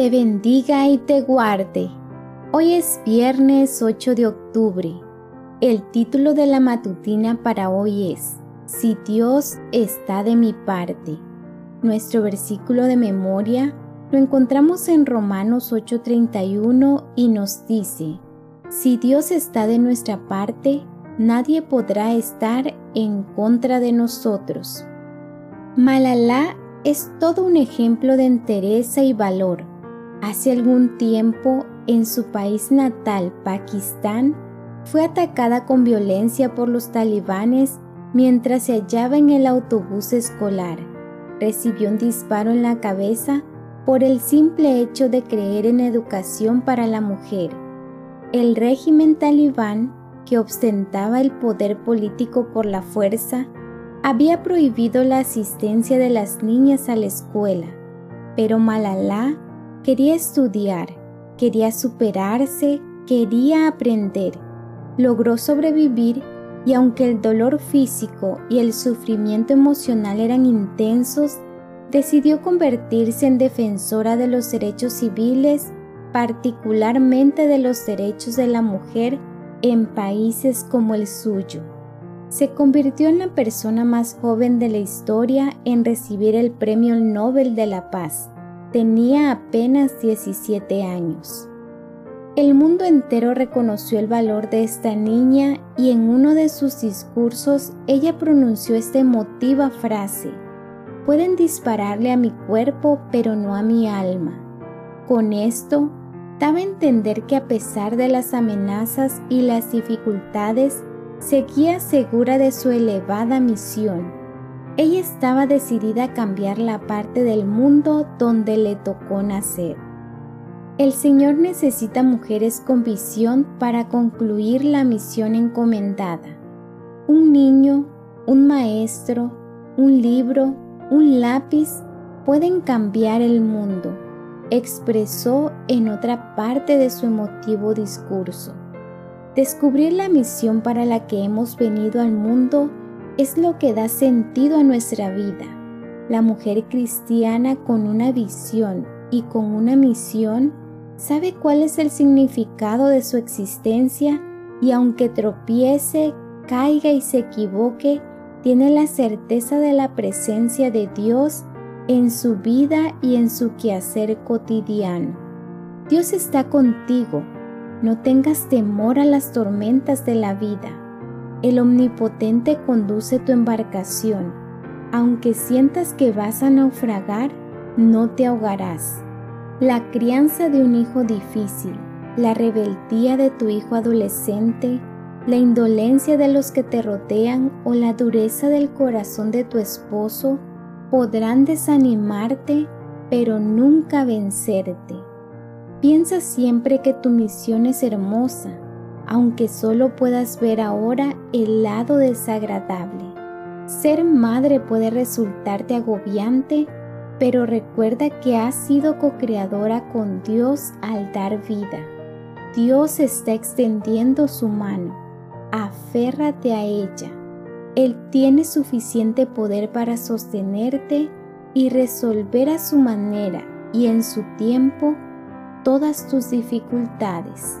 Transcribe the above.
te bendiga y te guarde. Hoy es viernes 8 de octubre. El título de la matutina para hoy es Si Dios está de mi parte. Nuestro versículo de memoria lo encontramos en Romanos 8:31 y nos dice, Si Dios está de nuestra parte, nadie podrá estar en contra de nosotros. Malala es todo un ejemplo de entereza y valor. Hace algún tiempo, en su país natal, Pakistán, fue atacada con violencia por los talibanes mientras se hallaba en el autobús escolar. Recibió un disparo en la cabeza por el simple hecho de creer en educación para la mujer. El régimen talibán, que ostentaba el poder político por la fuerza, había prohibido la asistencia de las niñas a la escuela, pero Malala quería estudiar, quería superarse, quería aprender. Logró sobrevivir y aunque el dolor físico y el sufrimiento emocional eran intensos, decidió convertirse en defensora de los derechos civiles, particularmente de los derechos de la mujer en países como el suyo. Se convirtió en la persona más joven de la historia en recibir el Premio Nobel de la Paz. Tenía apenas 17 años. El mundo entero reconoció el valor de esta niña y en uno de sus discursos ella pronunció esta emotiva frase, pueden dispararle a mi cuerpo pero no a mi alma. Con esto, daba a entender que a pesar de las amenazas y las dificultades, seguía segura de su elevada misión. Ella estaba decidida a cambiar la parte del mundo donde le tocó nacer. El Señor necesita mujeres con visión para concluir la misión encomendada. Un niño, un maestro, un libro, un lápiz pueden cambiar el mundo, expresó en otra parte de su emotivo discurso. Descubrir la misión para la que hemos venido al mundo es lo que da sentido a nuestra vida. La mujer cristiana con una visión y con una misión sabe cuál es el significado de su existencia y aunque tropiece, caiga y se equivoque, tiene la certeza de la presencia de Dios en su vida y en su quehacer cotidiano. Dios está contigo, no tengas temor a las tormentas de la vida. El Omnipotente conduce tu embarcación. Aunque sientas que vas a naufragar, no te ahogarás. La crianza de un hijo difícil, la rebeldía de tu hijo adolescente, la indolencia de los que te rodean o la dureza del corazón de tu esposo podrán desanimarte, pero nunca vencerte. Piensa siempre que tu misión es hermosa, aunque solo puedas ver ahora el lado desagradable. Ser madre puede resultarte agobiante, pero recuerda que has sido co-creadora con Dios al dar vida. Dios está extendiendo su mano aférrate a ella. Él tiene suficiente poder para sostenerte y resolver a su manera y en su tiempo todas tus dificultades.